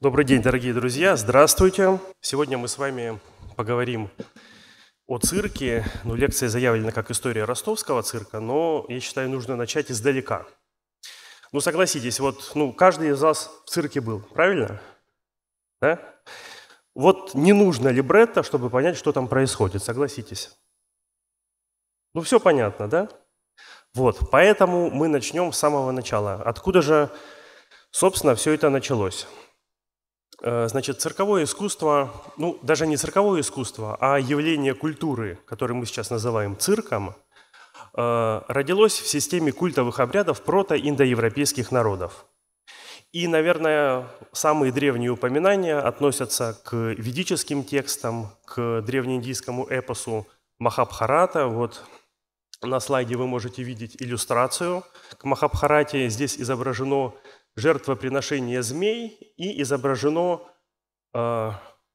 Добрый день, дорогие друзья, здравствуйте. Сегодня мы с вами поговорим о цирке. Ну, лекция заявлена как история ростовского цирка, но я считаю, нужно начать издалека. Ну, согласитесь, вот ну, каждый из вас в цирке был, правильно? Да? Вот не нужно либретто, чтобы понять, что там происходит, согласитесь. Ну, все понятно, да? Вот, поэтому мы начнем с самого начала. Откуда же, собственно, все это началось? Э, значит, цирковое искусство, ну, даже не цирковое искусство, а явление культуры, которое мы сейчас называем цирком, э, родилось в системе культовых обрядов протоиндоевропейских народов. И, наверное, самые древние упоминания относятся к ведическим текстам, к древнеиндийскому эпосу Махабхарата. Вот на слайде вы можете видеть иллюстрацию к Махабхарате. Здесь изображено жертвоприношение змей и изображено э,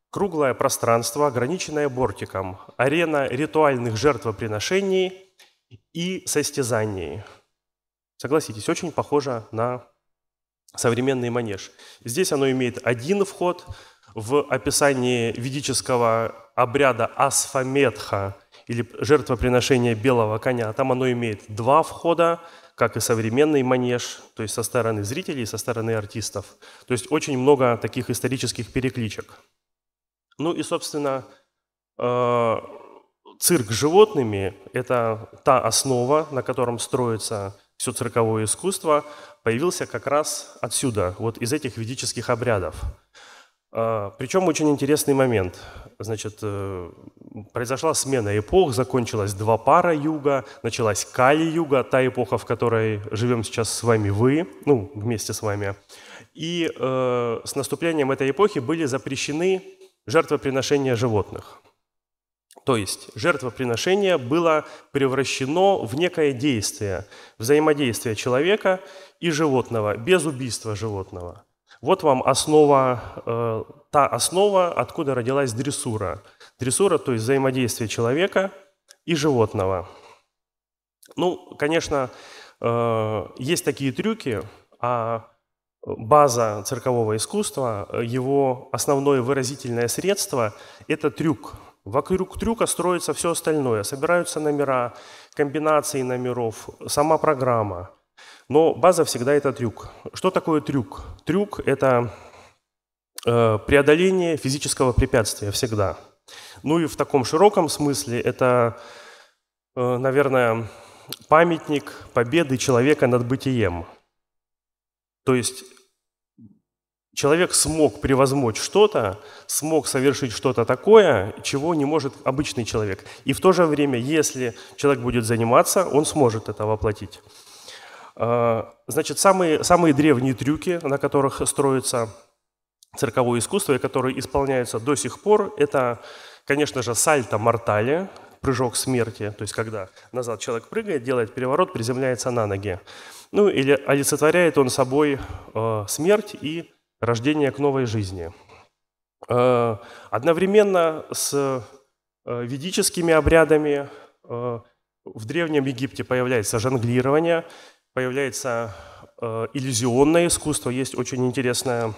круглое пространство, ограниченное бортиком, арена ритуальных жертвоприношений и состязаний. Согласитесь, очень похоже на современный манеж. Здесь оно имеет один вход. В описании ведического обряда асфаметха или жертвоприношения белого коня, там оно имеет два входа как и современный манеж, то есть со стороны зрителей со стороны артистов. То есть очень много таких исторических перекличек. Ну и, собственно, э, цирк с животными – это та основа, на котором строится все цирковое искусство, появился как раз отсюда, вот из этих ведических обрядов – Причем очень интересный момент. Значит, э, произошла смена эпох, закончилась два пара юга, началась Кали-юга, та эпоха, в которой живем сейчас с вами вы, ну, вместе с вами. И э, с наступлением этой эпохи были запрещены жертвоприношения животных. То есть жертвоприношение было превращено в некое действие, взаимодействие человека и животного, без убийства животного. Вот вам основа, э, та основа, откуда родилась дрессура. Дрессура, то есть взаимодействие человека и животного. Ну, конечно, э, есть такие трюки, а база циркового искусства, его основное выразительное средство – это трюк. Вокруг трюка строится все остальное. Собираются номера, комбинации номеров, сама программа – но база всегда это трюк. Что такое трюк? Трюк – это э, преодоление физического препятствия всегда. Ну и в таком широком смысле это, э, наверное, памятник победы человека над бытием. То есть человек смог превозмочь что-то, смог совершить что-то такое, чего не может обычный человек. И в то же время, если человек будет заниматься, он сможет это воплотить. А, значит, самые, самые древние трюки, на которых строится цирковое искусство и которые исполняются до сих пор, это, конечно же, сальто мортале, прыжок смерти, то есть когда назад человек прыгает, делает переворот, приземляется на ноги. Ну или олицетворяет он собой э, смерть и рождение к новой жизни. Э, одновременно с э, ведическими обрядами э, в Древнем Египте появляется жонглирование, появляется э, иллюзионное искусство. Есть очень интересное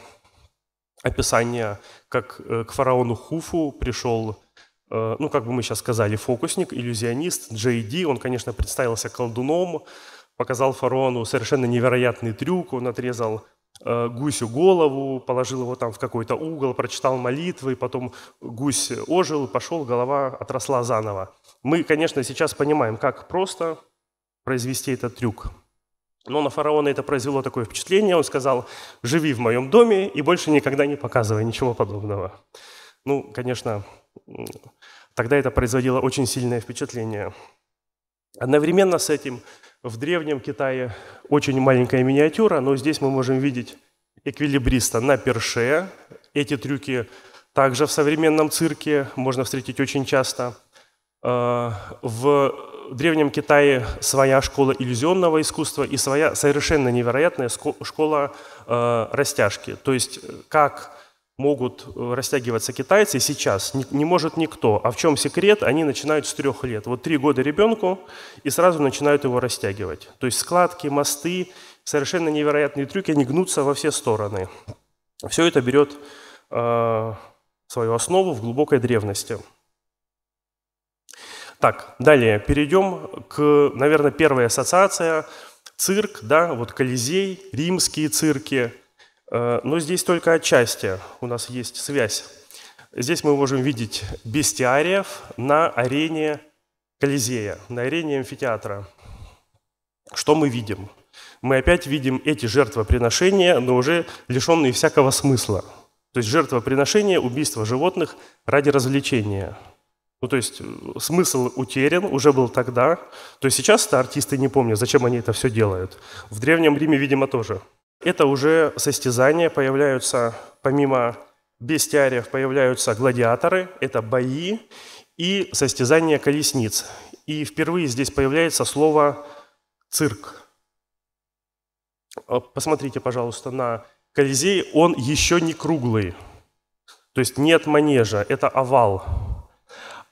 описание, как э, к фараону Хуфу пришел, э, ну, как бы мы сейчас сказали, фокусник, иллюзионист Джей Ди. Он, конечно, представился колдуном, показал фараону совершенно невероятный трюк. Он отрезал э, гусю голову, положил его там в какой-то угол, прочитал молитвы, потом гусь ожил, пошел, голова отросла заново. Мы, конечно, сейчас понимаем, как просто произвести этот трюк. Но на фараона это произвело такое впечатление. Он сказал, живи в моем доме и больше никогда не показывай ничего подобного. Ну, конечно, тогда это производило очень сильное впечатление. Одновременно с этим в Древнем Китае очень маленькая миниатюра, но здесь мы можем видеть эквилибриста на перше. Эти трюки также в современном цирке можно встретить очень часто. Э, в в Древнем Китае своя школа иллюзионного искусства и своя совершенно невероятная школа э, растяжки. То есть э, как могут э, растягиваться китайцы сейчас, не, может никто. А в чем секрет? Они начинают с трех лет. Вот три года ребенку и сразу начинают его растягивать. То есть складки, мосты, совершенно невероятные трюки, они гнутся во все стороны. Все это берет свою основу в глубокой древности. Так, далее перейдем к, наверное, первой ассоциация. Цирк, да, вот Колизей, римские цирки. Э, но здесь только отчасти у нас есть связь. Здесь мы можем видеть бестиариев на арене Колизея, на арене амфитеатра. Что мы видим? Мы опять видим эти жертвоприношения, но уже лишенные всякого смысла. То есть жертвоприношение, убийство животных ради развлечения. Ну, то есть смысл утерян, уже был тогда. То есть сейчас-то артисты не помнят, зачем они это все делают. В Древнем Риме, видимо, тоже. Это уже состязания, появляются, помимо бестиариев, появляются гладиаторы, это бои и состязания колесниц. И впервые здесь появляется слово «цирк». Э, посмотрите, пожалуйста, на Колизей, он еще не круглый. То есть нет манежа, это овал.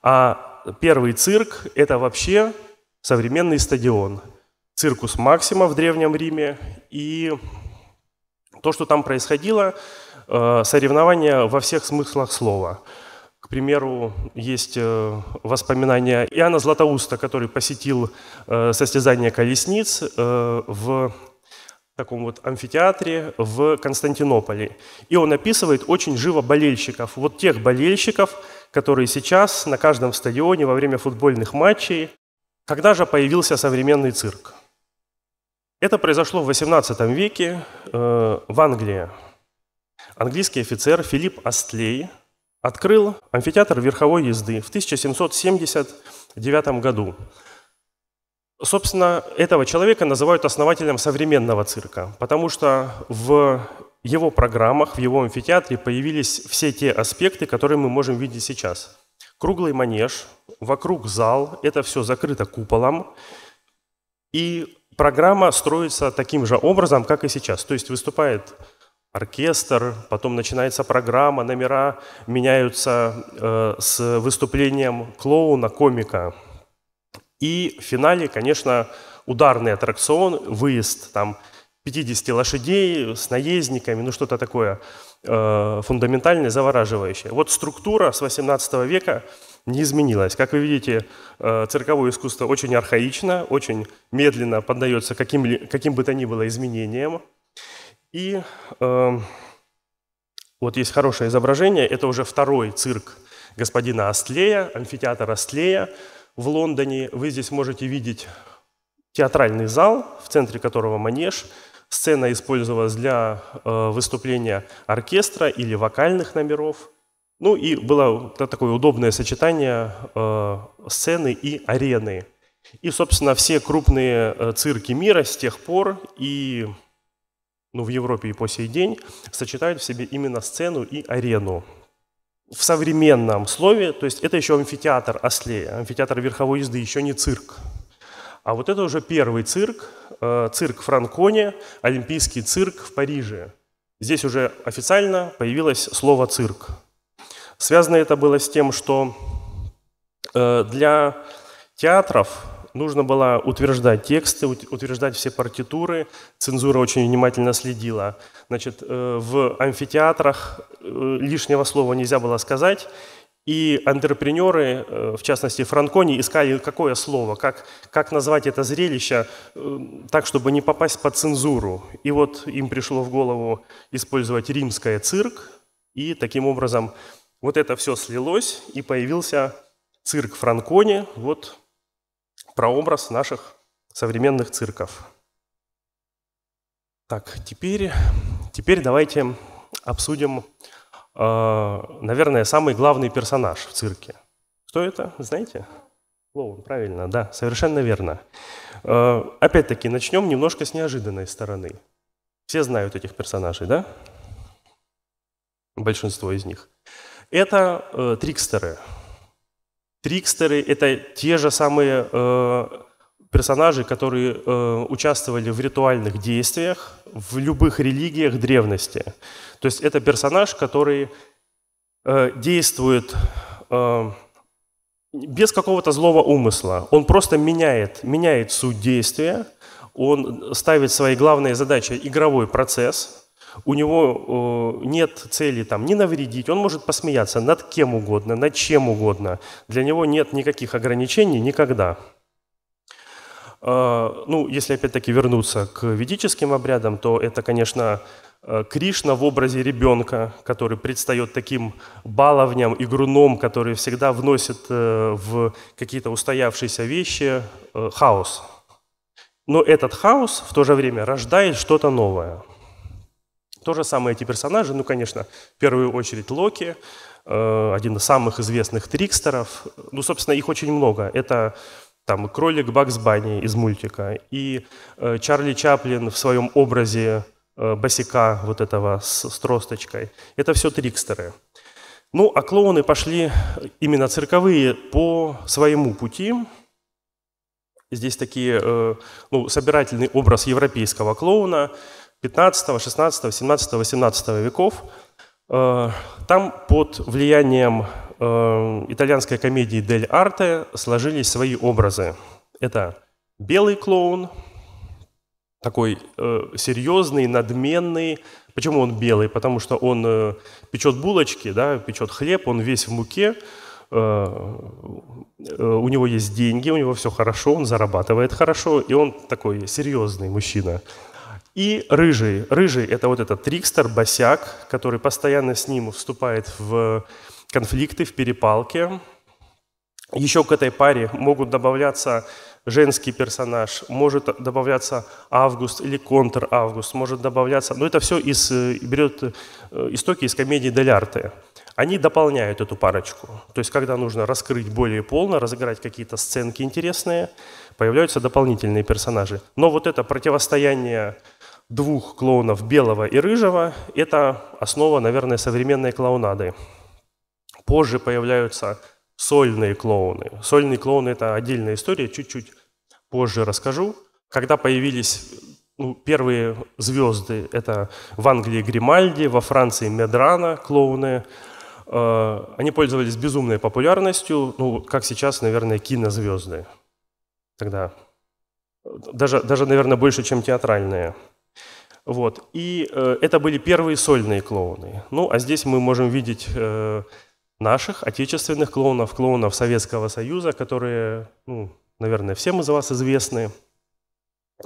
А первый цирк – это вообще современный стадион. Circus Maximus в Древнем Риме. И то, что там происходило, э, соревнования во всех смыслах слова. К примеру, есть э, воспоминания Иоанна Златоуста, который посетил э, состязание колесниц в таком вот амфитеатре в Константинополе. И он описывает очень живо болельщиков. Вот тех болельщиков, которые сейчас на каждом стадионе во время футбольных матчей. Когда же появился современный цирк? Это произошло в XVIII веке э, в Англии. Английский офицер Филипп Астлей открыл амфитеатр верховой езды в 1779 году. Собственно, этого человека называют основателем современного цирка, потому что в его программах, в его амфитеатре появились все те аспекты, которые мы можем видеть сейчас. Круглый манеж, вокруг зал, это все закрыто куполом, и программа строится таким же образом, как и сейчас. То есть выступает оркестр, потом начинается программа, номера меняются э, с выступлением клоуна, комика – и в финале, конечно, ударный аттракцион, выезд там 50 лошадей с наездниками, ну что-то такое э, фундаментальное, завораживающее. Вот структура с 18 века не изменилась. Как вы видите, э, цирковое искусство очень архаично, очень медленно поддается каким, каким бы то ни было изменениям. И э, вот есть хорошее изображение, это уже второй цирк господина Астлея, амфитеатр Астлея, в Лондоне. Вы здесь можете видеть театральный зал, в центре которого манеж. Сцена использовалась для э, выступления оркестра или вокальных номеров. Ну и было такое удобное сочетание э, сцены и арены. И, собственно, все крупные э, цирки мира с тех пор и ну, в Европе и по сей день сочетают в себе именно сцену и арену в современном слове, то есть это еще амфитеатр Ослея, амфитеатр верховой езды, еще не цирк. А вот это уже первый цирк, э, цирк Франконе, Олимпийский цирк в Париже. Здесь уже официально появилось слово «цирк». Связано это было с тем, что э, для театров нужно было утверждать тексты, утверждать все партитуры. Цензура очень внимательно следила. Значит, э, в амфитеатрах э, лишнего слова нельзя было сказать. И антрепренеры, э, в частности Франкони, искали какое слово, как, как назвать это зрелище так, чтобы не попасть под цензуру. И вот им пришло в голову использовать римское цирк, и таким образом вот это все слилось, и появился цирк Франкони, вот прообраз наших современных цирков. Так, теперь, теперь давайте обсудим, э, наверное, самый главный персонаж в цирке. Кто это, знаете? Клоун, правильно, да, совершенно верно. Э, опять-таки, начнем немножко с неожиданной стороны. Все знают этих персонажей, да? Большинство из них. Это э, трикстеры, Трикстеры — это те же самые э, персонажи, которые э, участвовали в ритуальных действиях в любых религиях древности. То есть это персонаж, который э, действует э, без какого-то злого умысла. Он просто меняет, меняет суть действия, он ставит своей главной задачей игровой процесс, у него э, нет цели там не навредить, он может посмеяться над кем угодно, над чем угодно. Для него нет никаких ограничений никогда. Э, ну, если опять-таки вернуться к ведическим обрядам, то это, конечно, э, Кришна в образе ребенка, который предстает таким баловням, игруном, который всегда вносит в какие-то устоявшиеся вещи хаос. Но этот хаос в то же время рождает что-то новое – то же самое эти персонажи, ну, конечно, в первую очередь Локи, э, один из самых известных трикстеров. Ну, собственно, их очень много. Это там кролик Бакс Банни из мультика и э, Чарли Чаплин в своем образе э, босика вот этого с, с тросточкой. Это все трикстеры. Ну, а клоуны пошли именно цирковые по своему пути. Здесь такие, э, ну, собирательный образ европейского клоуна – 15, 16, 17, 18 веков. Э, там под влиянием э, итальянской комедии «Дель Арте» сложились свои образы. Это белый клоун, такой э, серьезный, надменный. Почему он белый? Потому что он печет булочки, да, печет хлеб, он весь в муке, у него есть деньги, у него все хорошо, он зарабатывает хорошо, и он такой серьезный мужчина. И рыжий. Рыжий – это вот этот трикстер, босяк, который постоянно с ним вступает в конфликты, в перепалки. Еще к этой паре могут добавляться женский персонаж, может добавляться Август или контр-Август, может добавляться... Но это все из, берет э, истоки из комедии Дель Арте. Они дополняют эту парочку. То есть, когда нужно раскрыть более полно, разыграть какие-то сценки интересные, появляются дополнительные персонажи. Но вот это противостояние двух клоунов, белого и рыжего, это основа, наверное, современной клоунады. Позже появляются сольные клоуны. Сольные клоуны – это отдельная история, чуть-чуть позже расскажу. Когда появились ну, первые звезды, это в Англии Гримальди, во Франции Медрана, клоуны. Э, они пользовались безумной популярностью, ну, как сейчас, наверное, кинозвезды. Тогда даже, даже наверное, больше, чем театральные. Вот. И э, это были первые сольные клоуны. Ну, а здесь мы можем видеть э, наших отечественных клоунов, клоунов Советского Союза, которые, ну, наверное, всем из вас известны,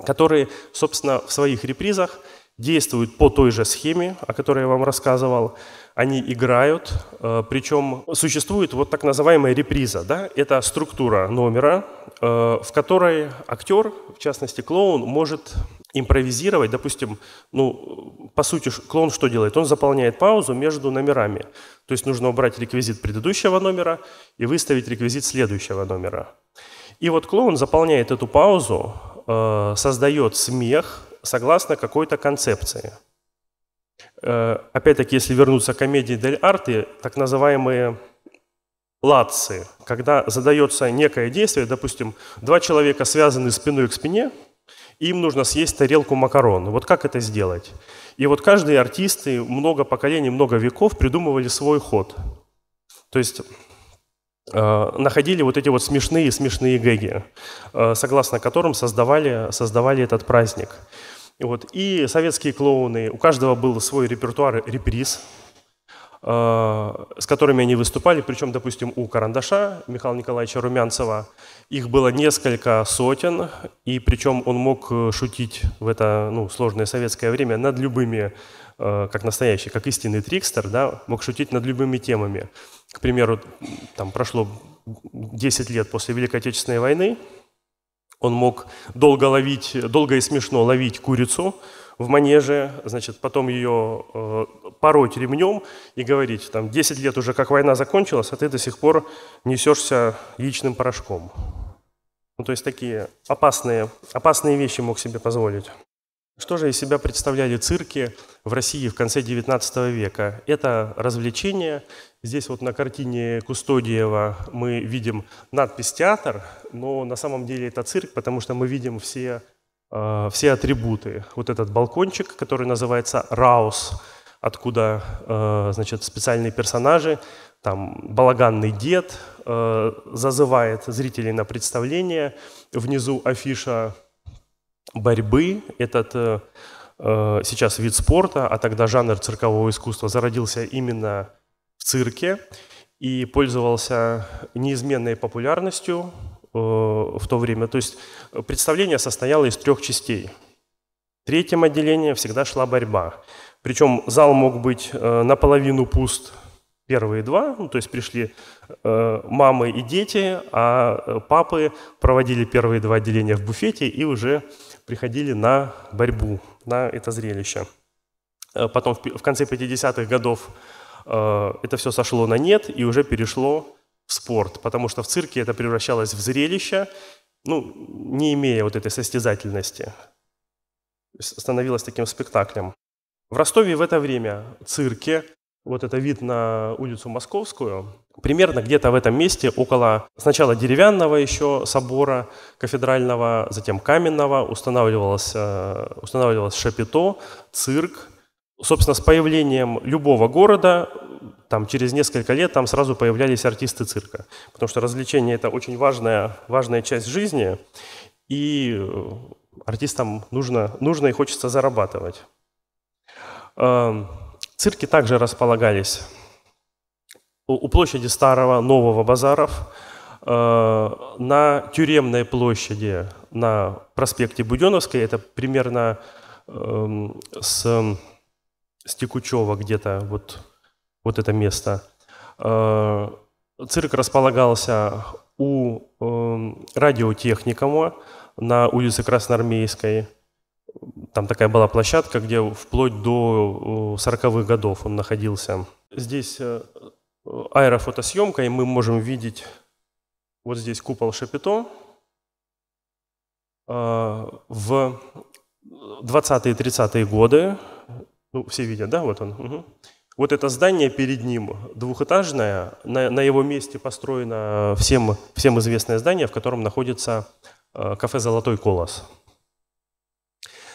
которые, собственно, в своих репризах действуют по той же схеме, о которой я вам рассказывал. Они играют, э, причем существует вот так называемая реприза. Да? Это структура номера, э, в которой актер, в частности клоун, может импровизировать, допустим, ну, по сути, клоун что делает? Он заполняет паузу между номерами. То есть нужно убрать реквизит предыдущего номера и выставить реквизит следующего номера. И вот клоун заполняет эту паузу, э, создает смех согласно какой-то концепции. Э, опять-таки, если вернуться к комедии Дель Арте, так называемые латцы, когда задается некое действие, допустим, два человека связаны спиной к спине – им нужно съесть тарелку макарон. Вот как это сделать? И вот каждые артисты, много поколений, много веков придумывали свой ход. То есть э, находили вот эти вот смешные-смешные гэги, э, согласно которым создавали, создавали этот праздник. Вот, и советские клоуны, у каждого был свой репертуар реприз, Э, с которыми они выступали, причем, допустим, у Карандаша Михаила Николаевича Румянцева, их было несколько сотен, и причем он мог э, шутить в это ну, сложное советское время над любыми, э, как настоящий, как истинный трикстер, да, мог шутить над любыми темами. К примеру, там прошло 10 лет после Великой Отечественной войны, он мог долго ловить, долго и смешно ловить курицу, в манеже, значит, потом ее э, пороть ремнем и говорить, там, 10 лет уже как война закончилась, а ты до сих пор несешься яичным порошком. Ну, то есть такие опасные, опасные вещи мог себе позволить. Что же из себя представляли цирки в России в конце XIX века? Это развлечение. Здесь вот на картине Кустодиева мы видим надпись «Театр», но на самом деле это цирк, потому что мы видим все Э, все атрибуты. Вот этот балкончик, который называется Раус, откуда э, значит, специальные персонажи, там балаганный дед э, зазывает зрителей на представление, внизу афиша борьбы. Этот э, э, сейчас вид спорта, а тогда жанр циркового искусства зародился именно в цирке и пользовался неизменной популярностью э, в то время. То есть представление состояло из трех частей. В третьем отделении всегда шла борьба. Причем зал мог быть э, наполовину пуст первые два, ну, то есть пришли э, мамы и дети, а э, папы проводили первые два отделения в буфете и уже приходили на борьбу, на это зрелище. Э, потом в, конце 50-х годов э, это все сошло на нет и уже перешло в спорт, потому что в цирке это превращалось в зрелище, ну, не имея вот этой состязательности. Становилось таким спектаклем. В Ростове в это время цирке, вот это вид на улицу Московскую, примерно где-то в этом месте, около сначала деревянного еще собора кафедрального, затем каменного, устанавливалось, э, устанавливалось шапито, цирк. Собственно, с появлением любого города, там, через несколько лет там сразу появлялись артисты цирка. Потому что развлечение – это очень важная, важная часть жизни, и э, артистам нужно, нужно и хочется зарабатывать. Цирки также располагались у площади Старого, Нового базаров, э, на Тюремной площади, на проспекте Буденовской, это примерно эм, с, с Текучева где-то, вот, вот это место. Э, цирк располагался у эм, радиотехникума на улице Красноармейской – там такая была площадка, где вплоть до 40-х годов он находился. Здесь э, аэрофотосъемка, и мы можем видеть вот здесь купол Шапито. А, в 20-е 30-е годы, ну, все видят, да, вот он. Угу. Вот это здание перед ним двухэтажное, на, на его месте построено всем, всем известное здание, в котором находится э, кафе «Золотой колос».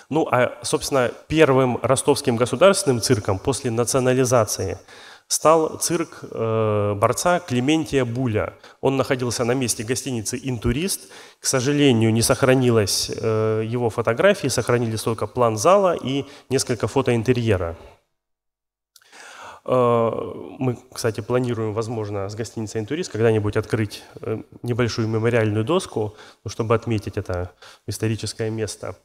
Ну, а, собственно, первым ростовским государственным цирком после национализации стал цирк э, борца Клементия Буля. Он находился на месте гостиницы «Интурист». К сожалению, не сохранилась э, его фотографии, сохранились только план зала и несколько фото интерьера. Э, мы, кстати, планируем, возможно, с гостиницей «Интурист» когда-нибудь открыть э, небольшую мемориальную доску, ну, чтобы отметить это историческое место.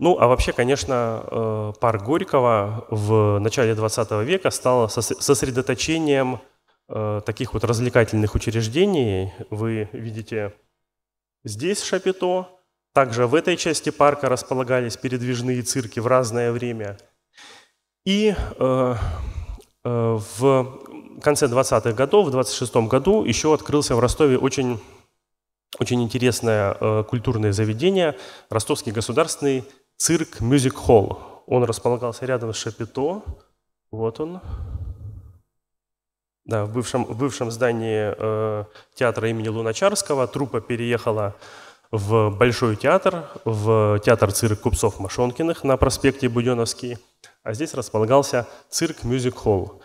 Ну, а вообще, конечно, э, парк Горького в начале 20 века стал сосредоточением э, таких вот развлекательных учреждений. Вы видите здесь Шапито, также в этой части парка располагались передвижные цирки в разное время. И э, в конце 20-х годов, в 26 году еще открылся в Ростове очень, очень интересное культурное заведение, Ростовский государственный цирк Music Hall. Он располагался рядом с Шапито. Вот он. Да, в бывшем, в бывшем здании э, театра имени Луначарского труппа переехала в Большой театр, в театр цирк купцов Машонкиных на проспекте Буденовский. А здесь располагался цирк Music Hall.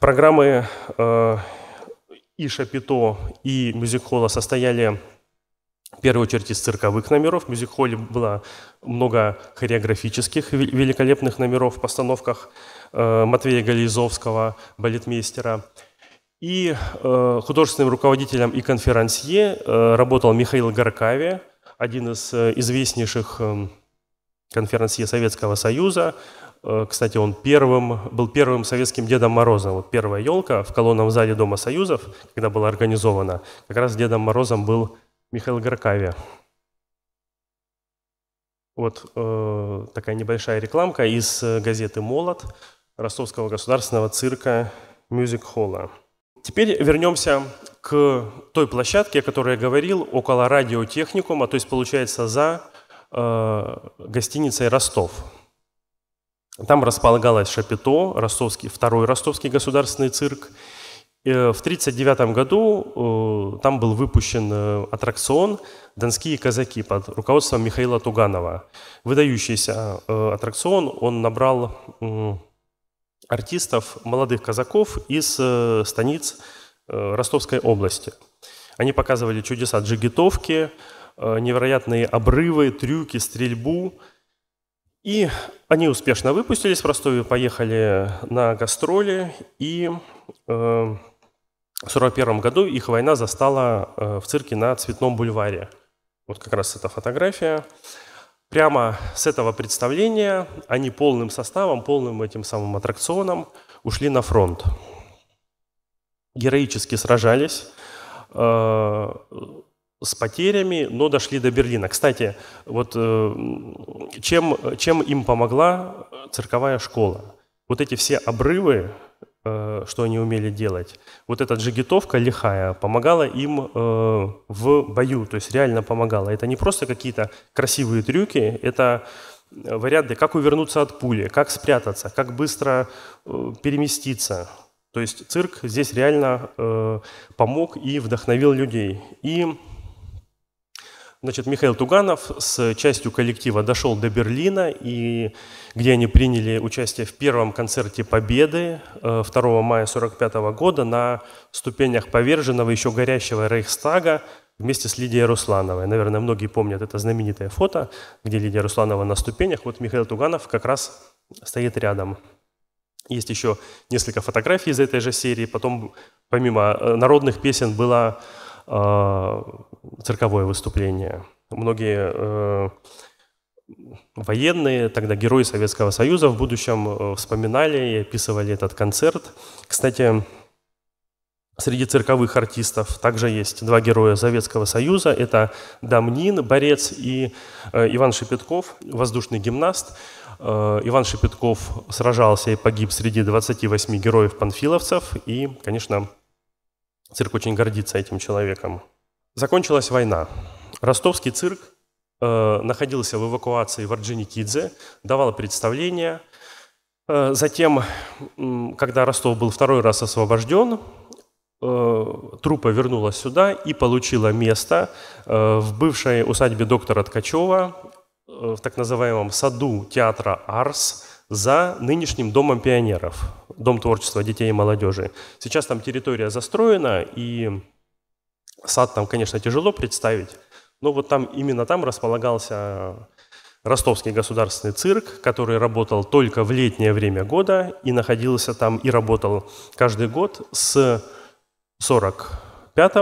Программы э, и Шапито, и Music Hall состояли в первую очередь из цирковых номеров. В мюзик-холле было много хореографических великолепных номеров в постановках э, Матвея Гализовского, балетмейстера. И э, художественным руководителем и конферансье э, работал Михаил Горкави, один из известнейших конферансье Советского Союза. Кстати, он первым, был первым советским Дедом Морозом. Вот первая елка в колонном зале Дома Союзов, когда была организована, как раз Дедом Морозом был Михаил Горкави. Вот э, такая небольшая рекламка из э, газеты «Молот» Ростовского государственного цирка Мюзик Холла. Теперь вернемся к той площадке, о которой я говорил, около радиотехникума, то есть получается за э, гостиницей «Ростов». Там располагалось Шапито, ростовский, второй ростовский государственный цирк, в 1939 году э, там был выпущен э, аттракцион «Донские казаки» под руководством Михаила Туганова. Выдающийся аттракцион, он набрал артистов, молодых казаков из станиц Ростовской области. Они показывали чудеса джигитовки, э, невероятные обрывы, трюки, стрельбу. И они успешно выпустились в Ростове, поехали на гастроли, и э, 1941 году их война застала э, в цирке на Цветном бульваре. Вот как раз эта фотография. Прямо с этого представления они полным составом, полным этим самым аттракционом ушли на фронт. Героически сражались э, с потерями, но дошли до Берлина. Кстати, вот э, чем, чем им помогла цирковая школа? Вот эти все обрывы, что они умели делать, вот эта джигитовка лихая помогала им э, в бою, то есть реально помогала. Это не просто какие-то красивые трюки, это варианты, как увернуться от пули, как спрятаться, как быстро переместиться. То есть цирк здесь реально помог и вдохновил людей. И Значит, Михаил Туганов с частью коллектива дошел до Берлина, и где они приняли участие в первом концерте Победы 2 э, мая 1945 года на ступенях поверженного, еще горящего Рейхстага вместе с Лидией Руслановой. Наверное, многие помнят это знаменитое фото, где Лидия Русланова на ступенях. Вот Михаил Туганов как раз стоит рядом. Есть еще несколько фотографий из этой же серии. Потом, помимо э, народных песен, была Э, цирковое выступление. Многие э, военные, тогда герои Советского Союза в будущем э, вспоминали и описывали этот концерт. Кстати, среди цирковых артистов также есть два героя Советского Союза. Это Дамнин, борец, и Иван Шепетков, воздушный гимнаст. Иван Шепетков сражался и погиб среди 28 героев-панфиловцев. И, конечно, Цирк очень гордится этим человеком. Закончилась война. Ростовский цирк э, находился в эвакуации в Орджоникидзе, давал представления. Э, затем, когда Ростов был второй раз освобожден, э, труппа вернулась сюда и получила место э, в бывшей усадьбе доктора Ткачева, э, в так называемом саду театра «Арс», за нынешним Домом пионеров, Дом творчества детей и молодежи. Сейчас там территория застроена, и сад там, конечно, тяжело представить, но вот там, именно там располагался Ростовский государственный цирк, который работал только в летнее время года и находился там и работал каждый год с 45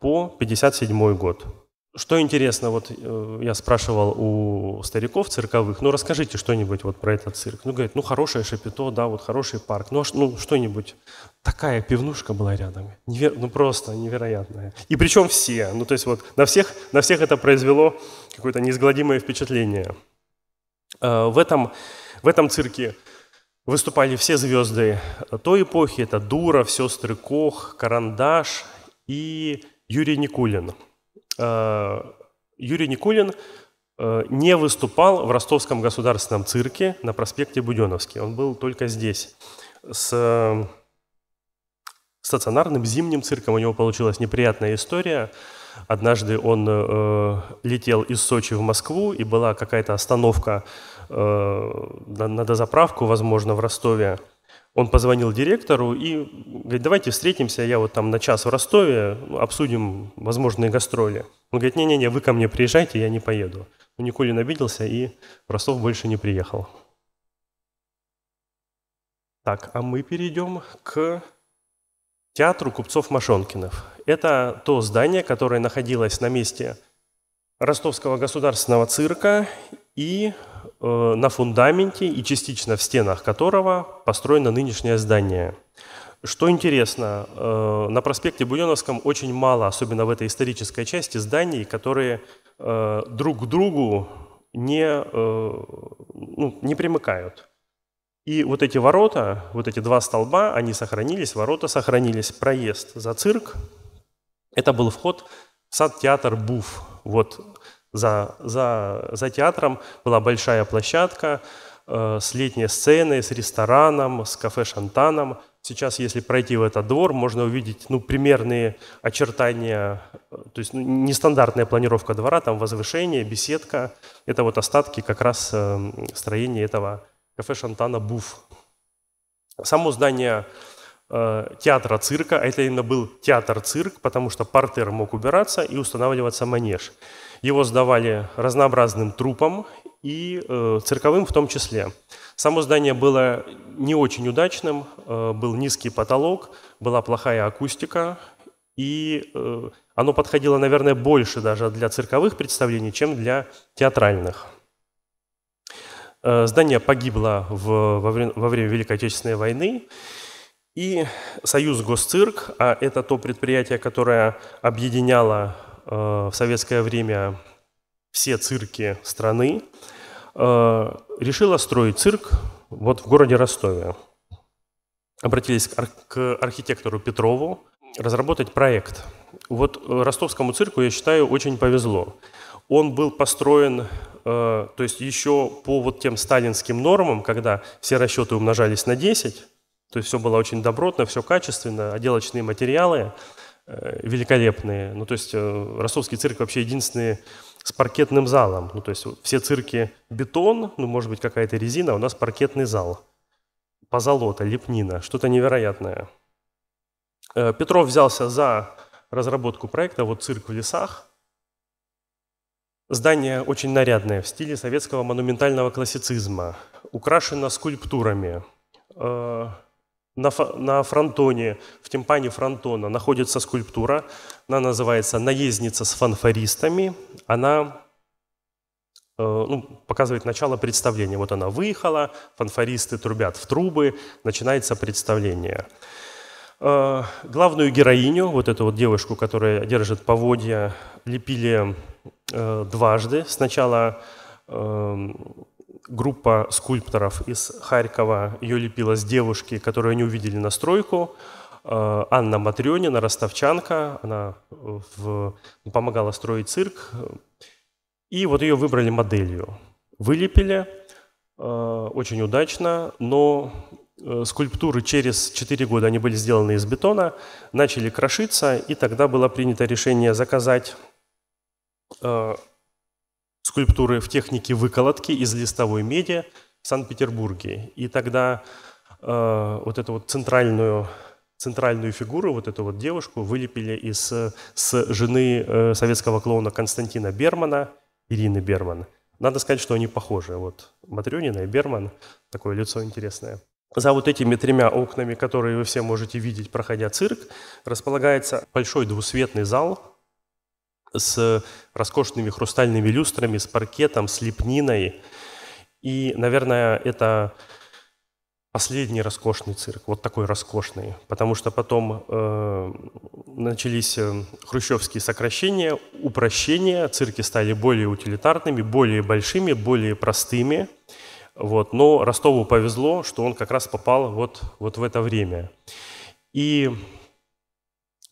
по 57 год. Что интересно, вот э, я спрашивал у стариков цирковых, ну расскажите что-нибудь вот про этот цирк. Ну, говорит, ну хорошее шапито, да, вот хороший парк, ну, а ну что-нибудь. Такая пивнушка была рядом, Невер... ну просто невероятная. И причем все, ну то есть вот на всех, на всех это произвело какое-то неизгладимое впечатление. Э, в этом, в этом цирке выступали все звезды той эпохи, это Дуров, сестры Кох, Карандаш и Юрий Никулин – Юрий Никулин э, не выступал в Ростовском государственном цирке на проспекте Буденовский. Он был только здесь. С стационарным зимним цирком у него получилась неприятная история. Однажды он э, летел из Сочи в Москву, и была какая-то остановка э, на, на дозаправку, возможно, в Ростове. Он позвонил директору и говорит, давайте встретимся, я вот там на час в Ростове, обсудим возможные гастроли. Он говорит, не-не-не, вы ко мне приезжайте, я не поеду. Но Николин обиделся и в Ростов больше не приехал. Так, а мы перейдем к театру купцов Машонкинов. Это то здание, которое находилось на месте Ростовского государственного цирка и на фундаменте и частично в стенах которого построено нынешнее здание. Что интересно, э, на проспекте Буденовском очень мало, особенно в этой исторической части, зданий, которые э, друг к другу не, ну, не примыкают. И вот эти ворота, вот эти два столба, они сохранились, ворота сохранились, проезд за цирк. Это был вход в сад-театр Буф. Вот за, за, за театром была большая площадка э, с летней сценой, с рестораном, с кафе-шантаном. Сейчас, если пройти в этот двор, можно увидеть ну, примерные очертания, э, то есть ну, нестандартная планировка двора, там возвышение, беседка. Это вот остатки как раз э, строения этого кафе-шантана «Буф». Само здание э, театра цирка, а это именно был театр-цирк, потому что портер мог убираться и устанавливаться манеж. Его сдавали разнообразным трупам и э, цирковым в том числе. Само здание было не очень удачным, э, был низкий потолок, была плохая акустика, и э, оно подходило, наверное, больше даже для цирковых представлений, чем для театральных. Э, здание погибло в, во, время, во время Великой Отечественной войны, и Союз Госцирк, а это то предприятие, которое объединяло в советское время все цирки страны, э, решило строить цирк вот в городе Ростове. Обратились к, ар- к архитектору Петрову разработать проект. Вот ростовскому цирку, я считаю, очень повезло. Он был построен Э, то есть еще по вот тем сталинским нормам, когда все расчеты умножались на 10, то есть все было очень добротно, все качественно, отделочные материалы э, великолепные. Ну, то есть э, ростовский цирк вообще единственный с паркетным залом. Ну, то есть все цирки бетон, ну, может быть, какая-то резина, а у нас паркетный зал. Позолота, лепнина, что-то невероятное. Петров взялся за разработку проекта «Вот цирк в лесах», Здание очень нарядное, в стиле советского монументального классицизма, украшено скульптурами. На, на фронтоне, в тимпане фронтона находится скульптура, она называется «Наездница с фанфористами». Она э, ну, показывает начало представления. Вот она выехала, фанфористы трубят в трубы, начинается представление. Э, главную героиню, вот эту вот девушку, которая держит поводья, лепили Э, дважды. Сначала эм, группа скульпторов из Харькова ее лепила с девушки, которую они увидели на стройку. Э, Анна Матрёнина, ростовчанка, она в, помогала строить цирк. И вот ее выбрали моделью. Вылепили, э, очень удачно, но скульптуры через 4 года, они были сделаны из бетона, начали крошиться, и тогда было принято решение заказать Э, скульптуры в технике выколотки из листовой меди в Санкт-Петербурге. И тогда э, вот эту вот центральную, центральную фигуру, вот эту вот девушку вылепили из с жены э, советского клоуна Константина Бермана, Ирины Берман. Надо сказать, что они похожи. Вот Матрёнина и Берман, такое лицо интересное. За вот этими тремя окнами, которые вы все можете видеть, проходя цирк, располагается большой двусветный зал, с роскошными хрустальными люстрами, с паркетом, с лепниной. И, наверное, это последний роскошный цирк, вот такой роскошный, потому что потом э, начались э, хрущевские сокращения, упрощения, цирки стали более утилитарными, более большими, более простыми. Вот. Но Ростову повезло, что он как раз попал вот, вот в это время. И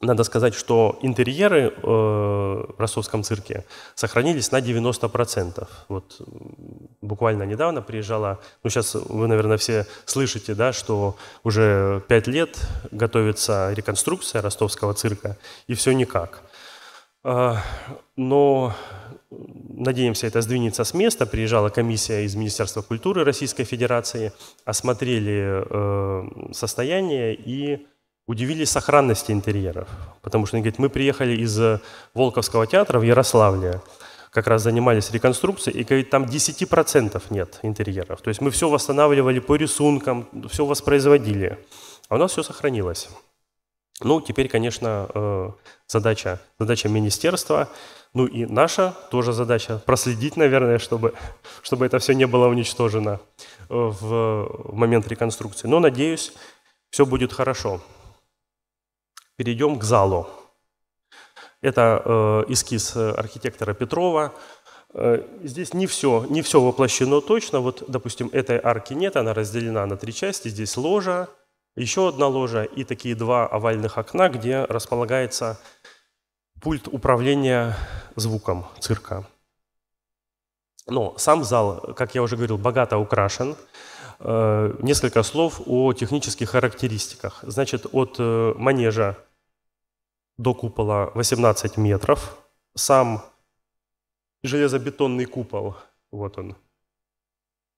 надо сказать, что интерьеры э, в ростовском цирке сохранились на 90%. Вот буквально недавно приезжала, ну сейчас вы, наверное, все слышите, да, что уже пять лет готовится реконструкция ростовского цирка, и все никак. Э, но надеемся, это сдвинется с места. Приезжала комиссия из Министерства культуры Российской Федерации, осмотрели э, состояние и удивились сохранности интерьеров. Потому что они говорят, мы приехали из э, Волковского театра в Ярославле, как раз занимались реконструкцией, и говорит, там 10% нет интерьеров. То есть мы все восстанавливали по рисункам, все воспроизводили. А у нас все сохранилось. Ну, теперь, конечно, э, задача, задача министерства, ну и наша тоже задача проследить, наверное, чтобы, чтобы это все не было уничтожено э, в момент реконструкции. Но, надеюсь, все будет хорошо. Перейдем к залу. Это э, эскиз э, архитектора Петрова. Э, здесь не все, не все воплощено точно. Вот, допустим, этой арки нет, она разделена на три части. Здесь ложа, еще одна ложа и такие два овальных окна, где располагается пульт управления звуком цирка. Но сам зал, как я уже говорил, богато украшен. Э, несколько слов о технических характеристиках. Значит, от э, манежа до купола 18 метров. Сам железобетонный купол, вот он,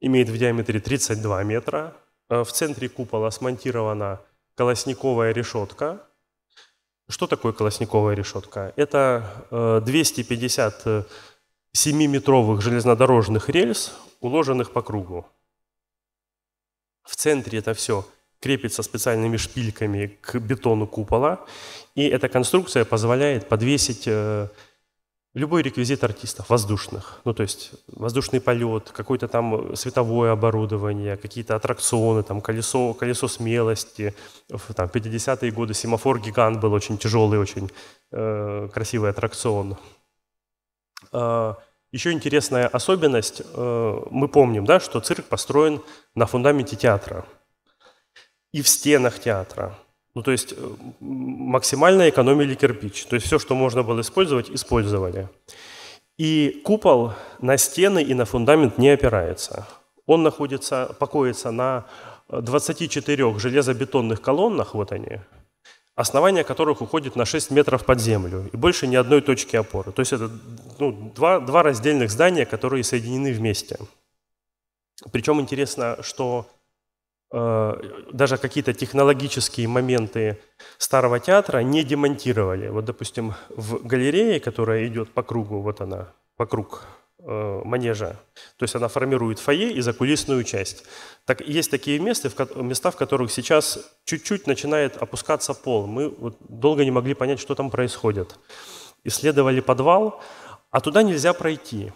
имеет в диаметре 32 метра. Э, в центре купола смонтирована колосниковая решетка. Что такое колосниковая решетка? Это 250 7-метровых железнодорожных рельс, уложенных по кругу. В центре это все крепится специальными шпильками к бетону купола, и эта конструкция позволяет подвесить э, любой реквизит артистов, воздушных. Ну, то есть воздушный полет, какое-то там световое оборудование, какие-то аттракционы, там колесо, колесо смелости. В там, 50-е годы семафор-гигант был очень тяжелый, очень э, красивый аттракцион. Э, Еще интересная особенность, э, мы помним, да, что цирк построен на фундаменте театра и в стенах театра. Ну, то есть э, максимально экономили кирпич. То есть все, что можно было использовать, использовали. И купол на стены и на фундамент не опирается. Он находится, покоится на 24 железобетонных колоннах, вот они, основание которых уходит на 6 метров под землю, и больше ни одной точки опоры. То есть это ну, два, два раздельных здания, которые соединены вместе. Причем интересно, что э, даже какие-то технологические моменты старого театра не демонтировали. Вот, допустим, в галерее, которая идет по кругу, вот она, по кругу манежа. То есть она формирует фойе и закулисную часть. Так есть такие места, в, места, в которых сейчас чуть-чуть начинает опускаться пол. Мы вот долго не могли понять, что там происходит. Исследовали подвал, а туда нельзя пройти.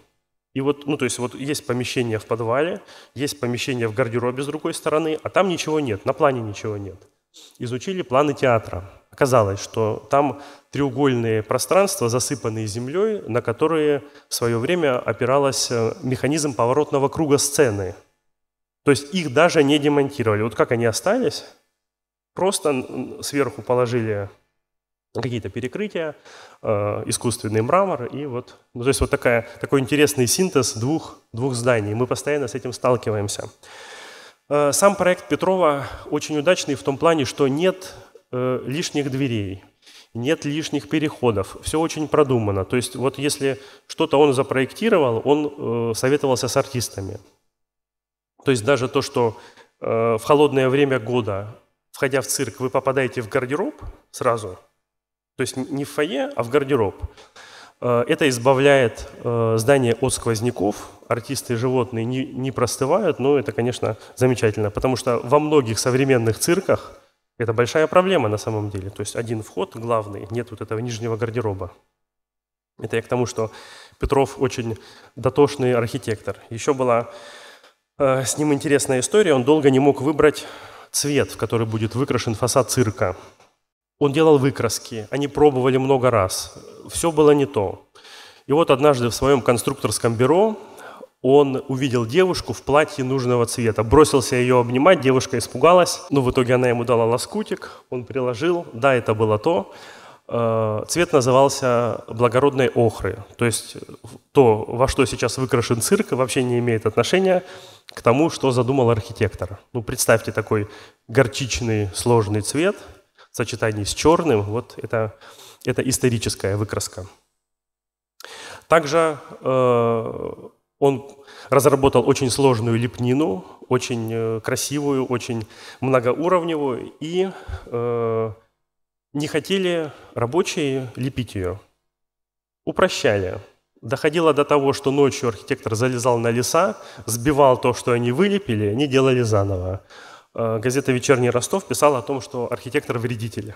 И вот, ну, то есть вот есть помещение в подвале, есть помещение в гардеробе с другой стороны, а там ничего нет, на плане ничего нет. Изучили планы театра. Оказалось, что там треугольные пространства, засыпанные землей, на которые в свое время опирался э, механизм поворотного круга сцены. То есть их даже не демонтировали. Вот как они остались, просто сверху положили какие-то перекрытия, э, искусственный мрамор, и вот, ну, то есть вот такая, такой интересный синтез двух, двух зданий. Мы постоянно с этим сталкиваемся. Э, сам проект Петрова очень удачный в том плане, что нет э, лишних дверей, нет лишних переходов, все очень продумано. То есть вот если что-то он запроектировал, он э, советовался с артистами. То есть даже то, что э, в холодное время года, входя в цирк, вы попадаете в гардероб сразу, то есть не в фойе, а в гардероб, это избавляет здание от сквозняков, артисты и животные не, не простывают, но это, конечно, замечательно, потому что во многих современных цирках – это большая проблема на самом деле. То есть один вход главный, нет вот этого нижнего гардероба. Это я к тому, что Петров очень дотошный архитектор. Еще была э, с ним интересная история. Он долго не мог выбрать цвет, в который будет выкрашен фасад цирка. Он делал выкраски, они пробовали много раз. Все было не то. И вот однажды в своем конструкторском бюро он увидел девушку в платье нужного цвета, бросился ее обнимать, девушка испугалась, но в итоге она ему дала лоскутик, он приложил, да, это было то. Э, цвет назывался благородной охры, то есть то, во что сейчас выкрашен цирк, вообще не имеет отношения к тому, что задумал архитектор. Ну, представьте такой горчичный сложный цвет в сочетании с черным, вот это, это историческая выкраска. Также э, он разработал очень сложную лепнину, очень э, красивую, очень многоуровневую, и э, не хотели рабочие лепить ее. Упрощали. Доходило до того, что ночью архитектор залезал на леса, сбивал то, что они вылепили, они делали заново. Э, газета «Вечерний Ростов» писала о том, что архитектор вредитель.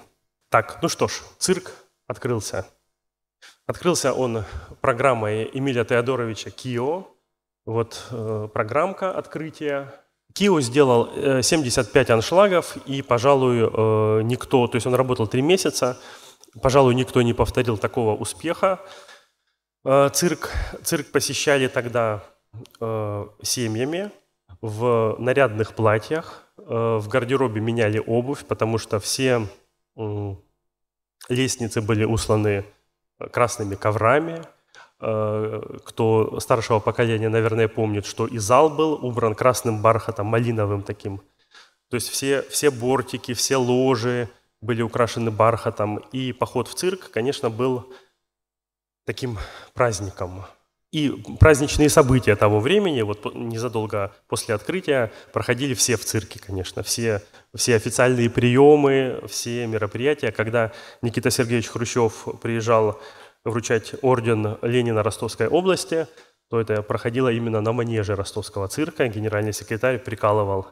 Так, ну что ж, цирк открылся. Открылся он программой Эмиля Теодоровича «Кио», вот э, программка открытия. Кио сделал 75 э, аншлагов, и, пожалуй, э, никто, то есть он работал три месяца, пожалуй, никто не повторил такого успеха. Э, цирк, цирк посещали тогда семьями в нарядных платьях, в гардеробе меняли обувь, потому что все лестницы были усланы красными коврами, кто старшего поколения, наверное, помнит, что и зал был убран красным бархатом, малиновым таким. То есть все, все бортики, все ложи были украшены бархатом. И поход в цирк, конечно, был таким праздником. И праздничные события того времени, вот незадолго после открытия, проходили все в цирке, конечно, все, все официальные приемы, все мероприятия. Когда Никита Сергеевич Хрущев приезжал вручать орден Ленина Ростовской области, то это проходило именно на манеже ростовского цирка. Генеральный секретарь прикалывал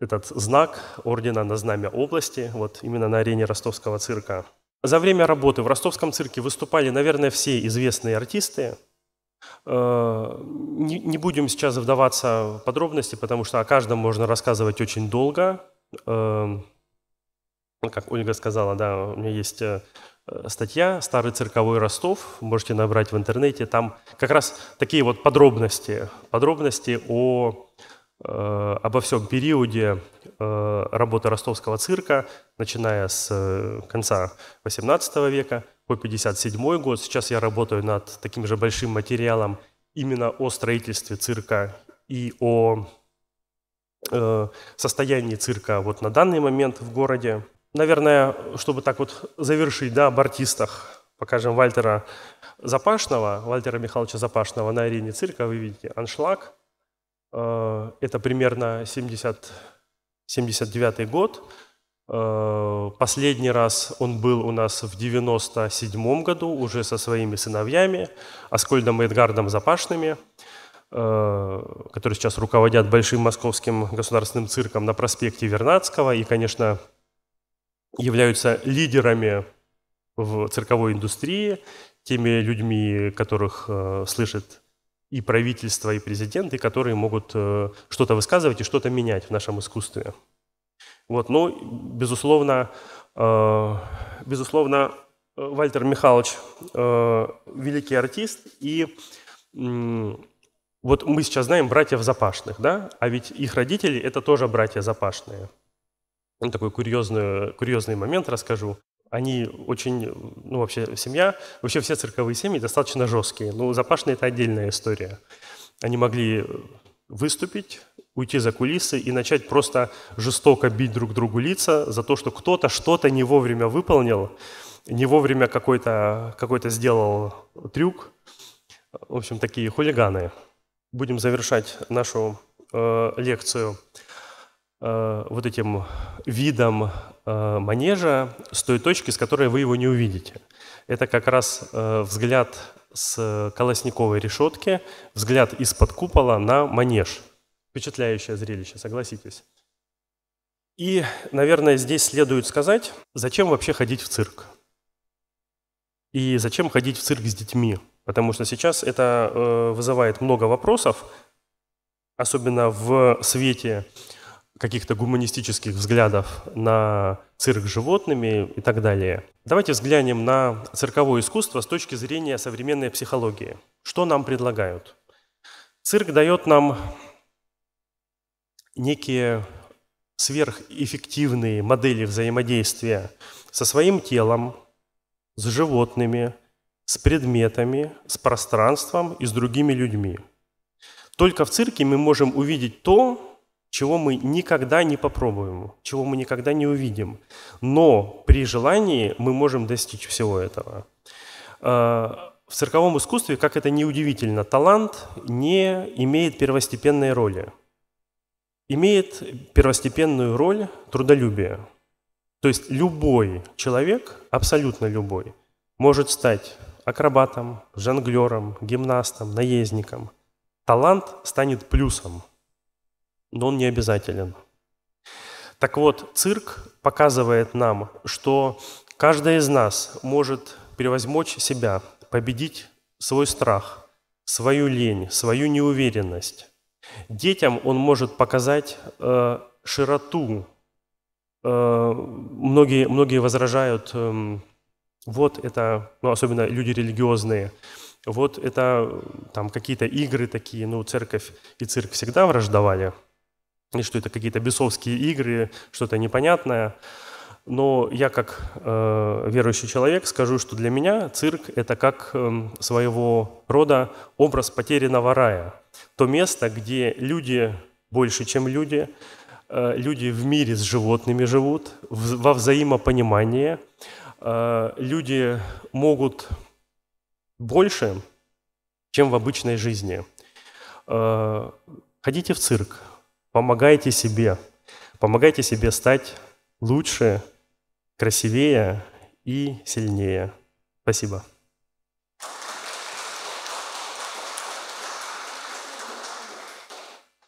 этот знак ордена на знамя области, вот именно на арене ростовского цирка. За время работы в ростовском цирке выступали, наверное, все известные артисты – Э, не будем сейчас вдаваться в подробности, потому что о каждом можно рассказывать очень долго. Эм, как Ольга сказала, да, у меня есть э, статья «Старый цирковой Ростов», можете набрать в интернете, там как раз такие вот подробности, подробности о, э, обо всем периоде работы ростовского цирка, начиная с конца XVIII века – по 57 год. Сейчас я работаю над таким же большим материалом именно о строительстве цирка и о э, состоянии цирка вот на данный момент в городе. Наверное, чтобы так вот завершить, да, об артистах, покажем Вальтера Запашного, Вальтера Михайловича Запашного на арене цирка, вы видите, аншлаг. Э, это примерно 70, 79 год. Э, последний раз он был у нас в 97 году уже со своими сыновьями, Аскольдом и Эдгардом Запашными, э, которые сейчас руководят Большим Московским государственным цирком на проспекте Вернадского и, конечно, являются лидерами в цирковой индустрии, теми людьми, которых э, слышит и правительство, и президент, и которые могут что-то высказывать и что-то менять в нашем искусстве. Вот, ну, безусловно, э, безусловно, Вальтер Михайлович э, великий артист, и э, вот мы сейчас знаем братьев Запашных, да, а ведь их родители – это тоже братья Запашные. Ну, такой курьезный, курьезный момент расскажу. Они очень, ну вообще семья, вообще все цирковые семьи достаточно жесткие. Ну, Запашные – это отдельная история. Они могли выступить, уйти за кулисы и начать просто жестоко бить друг другу лица за то, что кто-то что-то не вовремя выполнил, не вовремя какой-то какой сделал трюк. В общем, такие хулиганы. Будем завершать нашу э, лекцию вот этим видом э, манежа с той точки, с которой вы его не увидите. Это как раз э, взгляд с колосниковой решетки, взгляд из-под купола на манеж – Впечатляющее зрелище, согласитесь. И, наверное, здесь следует сказать, зачем вообще ходить в цирк? И зачем ходить в цирк с детьми? Потому что сейчас это э, вызывает много вопросов, особенно в свете каких-то гуманистических взглядов на цирк с животными и так далее. Давайте взглянем на цирковое искусство с точки зрения современной психологии. Что нам предлагают? Цирк дает нам некие сверхэффективные модели взаимодействия со своим телом, с животными, с предметами, с пространством и с другими людьми. Только в цирке мы можем увидеть то, чего мы никогда не попробуем, чего мы никогда не увидим. Но при желании мы можем достичь всего этого. А, в цирковом искусстве, как это ни удивительно, талант не имеет первостепенной роли имеет первостепенную роль трудолюбие. То есть любой человек, абсолютно любой, может стать акробатом, жонглером, гимнастом, наездником. Талант станет плюсом, но он не обязателен. Так вот, цирк показывает нам, что каждый из нас может превозмочь себя, победить свой страх, свою лень, свою неуверенность, Детям он может показать э, широту. Э, многие, многие возражают, э, вот это, ну, особенно люди религиозные, вот это там какие-то игры такие, ну, церковь и цирк всегда враждовали, и что это какие-то бесовские игры, что-то непонятное. Но я как э, верующий человек скажу, что для меня цирк – это как э, своего рода образ потерянного рая. То место, где люди больше, чем люди, э, люди в мире с животными живут, в, во взаимопонимании. Э, люди могут больше, чем в обычной жизни. Э, ходите в цирк, помогайте себе, помогайте себе стать лучше, красивее и сильнее. Спасибо.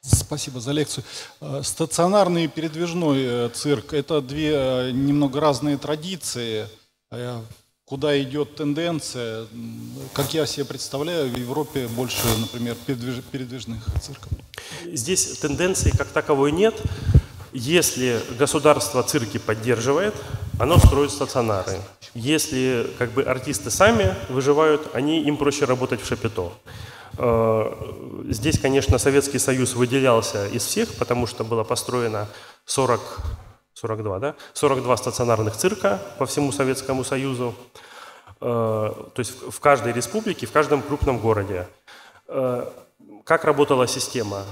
Спасибо за лекцию. Э, стационарный и передвижной э, цирк – это две э, немного разные традиции. Куда идет тенденция? Как я себе представляю, в Европе больше, например, передвижных цирков. Здесь тенденции как таковой нет. Если государство цирки поддерживает, оно строит стационары. Если как бы артисты сами выживают, они, им проще работать в шапито. Э, здесь, конечно, Советский Союз выделялся из всех, потому что было построено 40, 42, да? 42 стационарных цирка по всему Советскому Союзу. Э, то есть в каждой республике, в каждом крупном городе. Как работала система?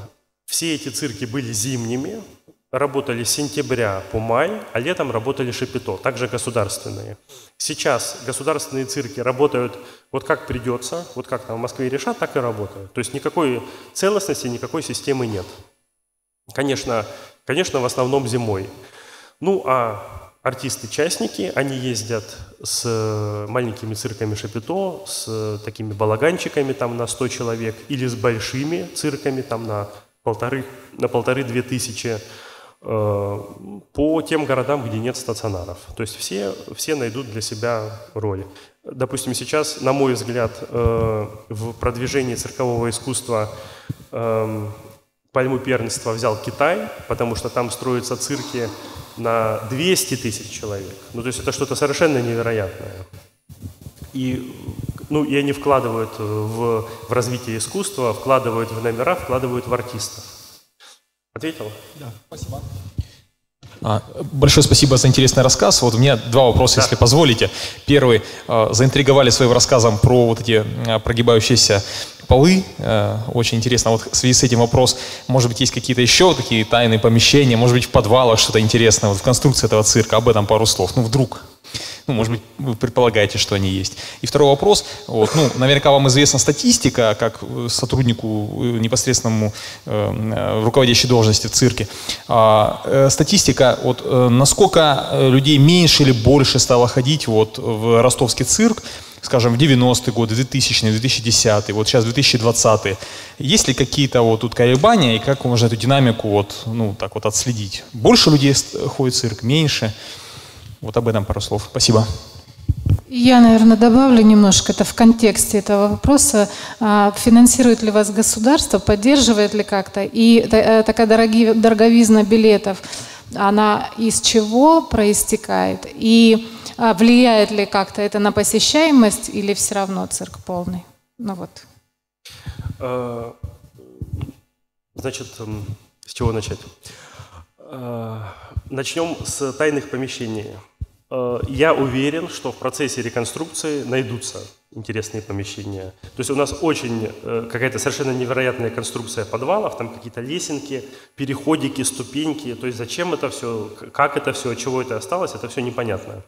Все эти цирки были зимними, работали с сентября по май, а летом работали шапито, также государственные. Сейчас государственные цирки работают вот как придется, вот как там в Москве решат, так и работают. То есть никакой целостности, никакой системы нет. Конечно, конечно, в основном зимой. Ну, а артисты-частники, они ездят с маленькими цирками Шапито, с такими балаганчиками там на 100 человек, или с большими цирками там на полторы, на полторы-две тысячи Э, по тем городам, где нет стационаров. То есть все, все найдут для себя роль. Допустим, сейчас, на мой взгляд, э, в продвижении циркового искусства эм, пальму первенства взял Китай, потому что там строятся цирки на 200 тысяч человек. Ну, то есть это что-то совершенно невероятное. И, ну, и они вкладывают в, в развитие искусства, вкладывают в номера, вкладывают в артистов. Ответил? Да, спасибо. А, большое спасибо за интересный рассказ. Вот у меня два вопроса, да. если позволите. Первый. А, заинтриговали своим рассказом про вот эти а, прогибающиеся полы. Очень интересно. Вот в связи с этим вопрос. Может быть, есть какие-то еще такие тайные помещения? Может быть, в подвалах что-то интересное? Вот в конструкции этого цирка. Об этом пару слов. Ну, вдруг. Ну, может быть, вы предполагаете, что они есть. И второй вопрос. Вот, ну, наверняка вам известна статистика, как сотруднику э, непосредственному э, руководящей должности в цирке. А, э, статистика, вот, э, насколько э, людей меньше или больше стало ходить вот, в ростовский цирк, скажем, в 90-е годы, 2000-е, 2010-е, вот сейчас 2020-е. Есть ли какие-то вот тут колебания, и как можно эту динамику вот, ну, так вот отследить? Больше людей ходит в цирк, меньше? Вот об этом пару слов. Спасибо. Я, наверное, добавлю немножко это в контексте этого вопроса. А, финансирует ли вас государство, поддерживает ли как-то? И э, такая дороги, дороговизна билетов, она из чего проистекает? И а, влияет ли как-то это на посещаемость или все равно цирк полный? Ну вот. Э, значит, с чего начать? Начнем с тайных помещений. Э, я уверен, что в процессе реконструкции найдутся интересные помещения. То есть у нас очень э, какая-то совершенно невероятная конструкция подвалов, там какие-то лесенки, переходики, ступеньки. То есть зачем это все, как это все, от чего это осталось, это все непонятно.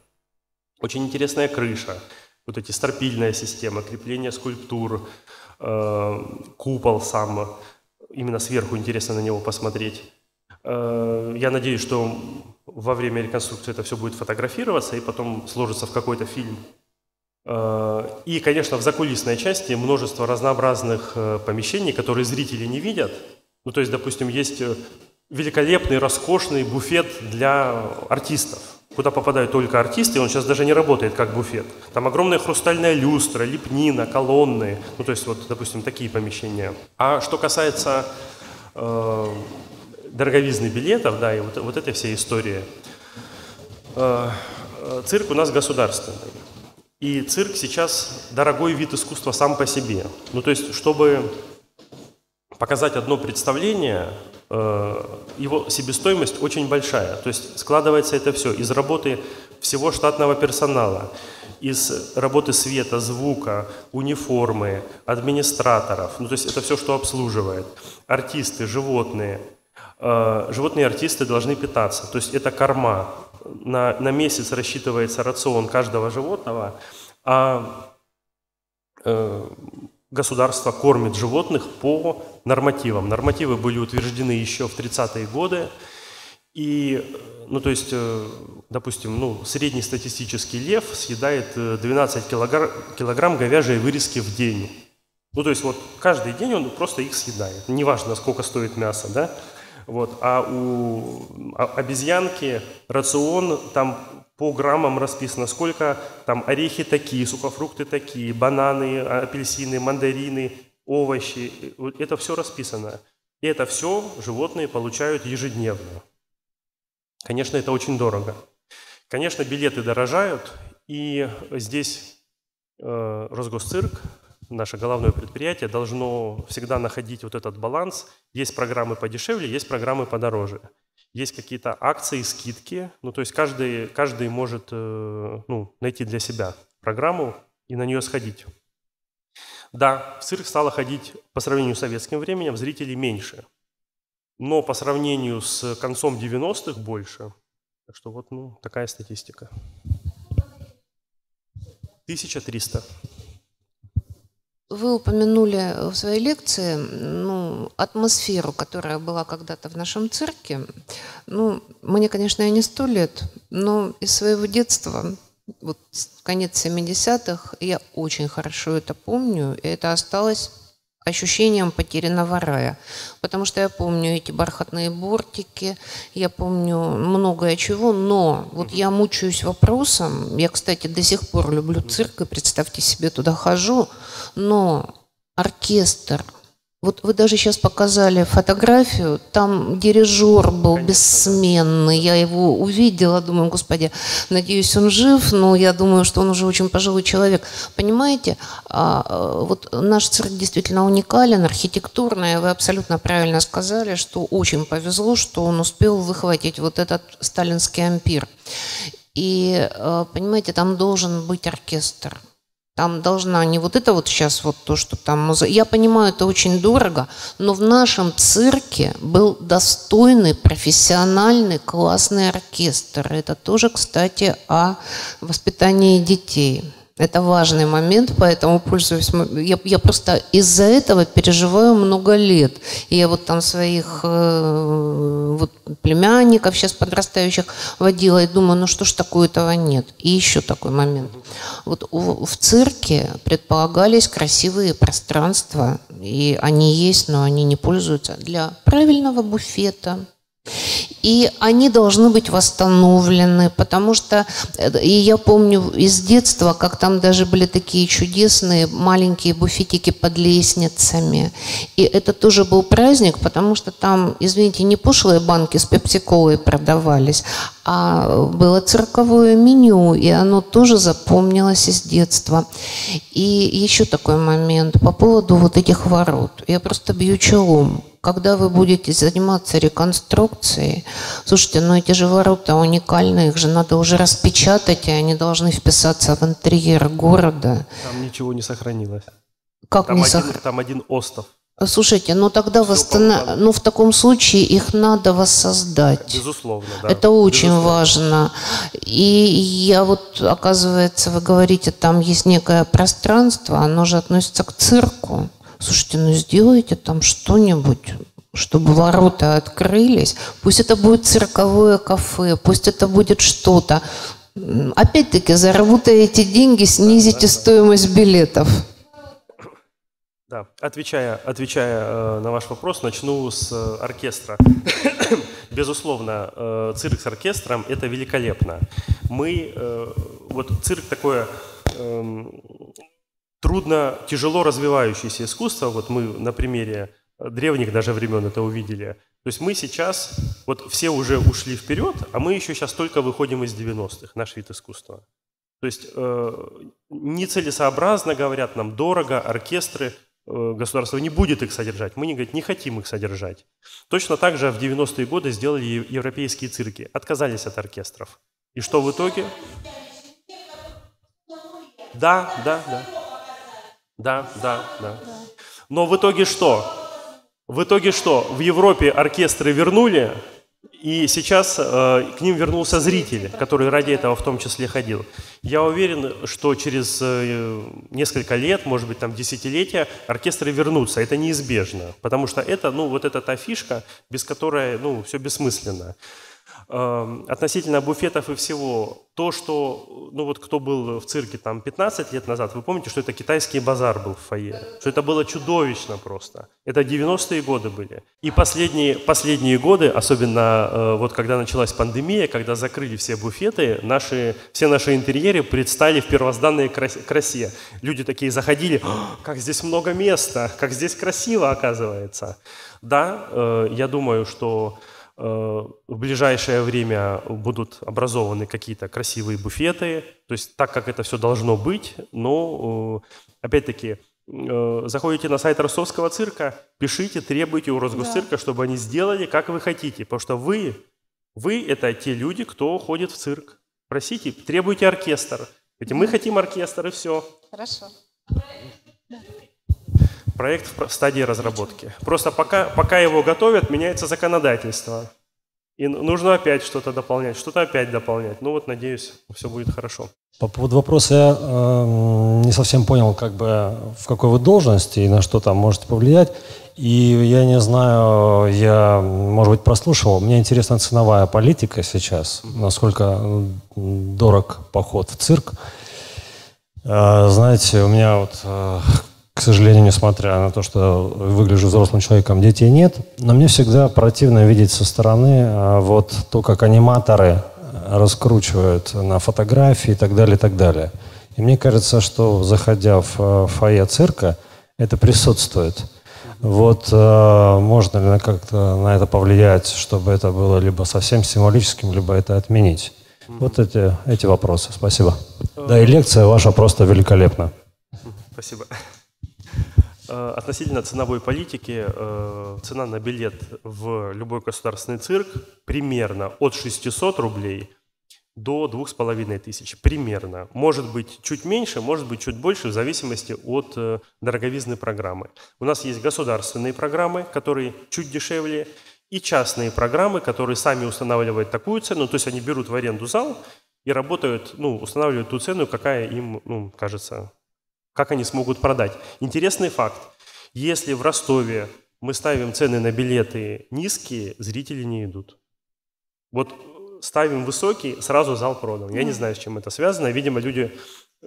Очень интересная крыша, вот эти стропильная система, крепление скульптур, купол сам, именно сверху интересно на него посмотреть. Э, я надеюсь, что во время реконструкции это все будет фотографироваться и потом сложится в какой-то фильм. Э, и, конечно, в закулисной части множество разнообразных э, помещений, которые зрители не видят. Ну, то есть, допустим, есть великолепный, роскошный буфет для артистов, куда попадают только артисты, и он сейчас даже не работает как буфет. Там огромная хрустальная люстра, лепнина, колонны, ну, то есть, вот, допустим, такие помещения. А что касается дороговизны билетов, да, и вот, вот этой всей истории. Э, э, цирк у нас государственный. И цирк сейчас дорогой вид искусства сам по себе. Ну, то есть, чтобы показать одно представление, э, его себестоимость очень большая. То есть складывается это все из работы всего штатного персонала, из работы света, звука, униформы, администраторов. Ну, то есть это все, что обслуживает. Артисты, животные – животные артисты должны питаться. То есть это корма. На, на месяц рассчитывается рацион каждого животного, а э, государство кормит животных по нормативам. Нормативы были утверждены еще в 30-е годы. И, ну, то есть, э, допустим, ну, средний статистический лев съедает 12 килограмм, килограмм говяжьей вырезки в день. Ну, то есть, вот каждый день он просто их съедает. Неважно, сколько стоит мясо, да? Вот. А у обезьянки рацион там по граммам расписано, сколько там орехи такие, сухофрукты такие, бананы, апельсины, мандарины, овощи. Это все расписано. И это все животные получают ежедневно. Конечно, это очень дорого. Конечно, билеты дорожают, и здесь э, Росгосцирк, наше головное предприятие, должно всегда находить вот этот баланс. Есть программы подешевле, есть программы подороже. Есть какие-то акции, скидки. Ну, то есть каждый, каждый может э, ну, найти для себя программу и на нее сходить. Да, в цирк стало ходить по сравнению с советским временем зрителей меньше – но по сравнению с концом 90-х больше. Так что вот ну, такая статистика. 1300. Вы упомянули в своей лекции ну, атмосферу, которая была когда-то в нашем цирке. Ну, мне, конечно, я не сто лет, но из своего детства, вот конец 70-х, я очень хорошо это помню, и это осталось ощущением потерянного рая. Потому что я помню эти бархатные бортики, я помню многое чего, но вот я мучаюсь вопросом, я, кстати, до сих пор люблю цирк, и представьте себе, туда хожу, но оркестр – вот вы даже сейчас показали фотографию, там дирижер был Конечно, бессменный, я его увидела, думаю, господи, надеюсь, он жив, но я думаю, что он уже очень пожилой человек. Понимаете, а, а, вот наш цирк действительно уникален, архитектурный, вы абсолютно правильно сказали, что очень повезло, что он успел выхватить вот этот сталинский ампир. И, а, понимаете, там должен быть оркестр – там должна не вот это вот сейчас вот то, что там. Я понимаю, это очень дорого, но в нашем цирке был достойный, профессиональный, классный оркестр. Это тоже, кстати, о воспитании детей. Это важный момент, поэтому пользуюсь. Я, я просто из-за этого переживаю много лет. И я вот там своих э, вот, племянников сейчас подрастающих водила и думаю, ну что ж такое этого нет. И еще такой момент. Вот в, в цирке предполагались красивые пространства, и они есть, но они не пользуются для правильного буфета, и они должны быть восстановлены, потому что, э, и я помню из детства, как там даже были такие чудесные маленькие буфетики под лестницами. И это тоже был праздник, потому что там, извините, не пошлые банки с пепсиколой продавались, а было цирковое меню, и оно тоже запомнилось из детства. И еще такой момент по поводу вот этих ворот. Я просто бью челом когда вы будете заниматься реконструкцией, слушайте, ну эти же ворота уникальные, их же надо уже распечатать, и они должны вписаться в интерьер города. Там ничего не сохранилось. Как там не сохранилось? Там один остов. Слушайте, ну тогда восстанов... ну в таком случае их надо воссоздать. Безусловно, да. Это очень Безусловно. важно. И я вот, оказывается, вы говорите, там есть некое пространство, оно же относится к цирку. Слушайте, ну сделайте там что-нибудь, чтобы ворота открылись. Пусть это будет цирковое кафе, пусть это будет что-то. Опять-таки, заработаете деньги, снизите стоимость билетов. Да, отвечая, отвечая э, на ваш вопрос, начну с э, оркестра. Безусловно, э, цирк с оркестром – это великолепно. Мы, вот цирк такое э, трудно, тяжело развивающееся искусство. Вот мы на примере древних даже времен это увидели. То есть мы сейчас, вот все уже ушли вперед, а мы еще сейчас только выходим из 90-х, наш вид искусства. То есть э, нецелесообразно, говорят нам, дорого, оркестры – Э, государство не будет их содержать. Мы не, говорит, не хотим их содержать. Точно так же в 90-е годы сделали европейские цирки. Отказались от оркестров. И что в итоге? Да, да, да. Да, да, да. Но в итоге что? В итоге что? В Европе оркестры вернули, И сейчас э, к ним вернулся зритель, который ради этого в том числе ходил. Я уверен, что через э, несколько лет, может быть, там десятилетия, оркестры вернутся. Это неизбежно, потому что это, ну, вот эта та фишка, без которой, ну, все бессмысленно. Эм, относительно буфетов и всего, то, что, ну вот кто был в цирке там 15 лет назад, вы помните, что это китайский базар был в фойе, что это было чудовищно просто. Это 90-е годы были. И последние, последние годы, особенно э, вот когда началась пандемия, когда закрыли все буфеты, наши, все наши интерьеры предстали в первозданной красе. Люди такие заходили, как здесь много места, как здесь красиво оказывается. Да, э, я думаю, что в ближайшее время будут образованы какие-то красивые буфеты, то есть так, как это все должно быть, но э, опять-таки э, заходите на сайт Ростовского цирка, пишите, требуйте у Росгосцирка, да. чтобы они сделали, как вы хотите, потому что вы, вы это те люди, кто ходит в цирк. Просите, требуйте оркестр. Ведь мы хотим оркестр и все. Хорошо. Проект в стадии разработки. Просто пока, пока его готовят, меняется законодательство. И нужно опять что-то дополнять, что-то опять дополнять. Ну вот, надеюсь, все будет хорошо. По поводу вопроса я э, не совсем понял, как бы в какой вы должности и на что там можете повлиять. И я не знаю, я, может быть, прослушал. Мне интересна ценовая политика сейчас, насколько дорог поход в цирк. Э, знаете, у меня вот э, к сожалению, несмотря на то, что выгляжу взрослым человеком, детей нет. Но мне всегда противно видеть со стороны а, вот то, как аниматоры раскручивают на фотографии и так далее, и так далее. И мне кажется, что заходя в э, фойе цирка, это присутствует. Вот э, можно ли как-то на это повлиять, чтобы это было либо совсем символическим, либо это отменить? Вот эти, эти вопросы. Спасибо. Да, и лекция ваша просто великолепна. Спасибо. Э, относительно ценовой политики, э, цена на билет в любой государственный цирк примерно от 600 рублей до 2500. Примерно. Может быть чуть меньше, может быть чуть больше, в зависимости от э, дороговизны программы. У нас есть государственные программы, которые чуть дешевле, и частные программы, которые сами устанавливают такую цену, то есть они берут в аренду зал и работают, ну, устанавливают ту цену, какая им ну, кажется как они смогут продать? Интересный факт. Если в Ростове мы ставим цены на билеты низкие, зрители не идут. Вот ставим высокий, сразу зал продан. Я не знаю, с чем это связано. Видимо, люди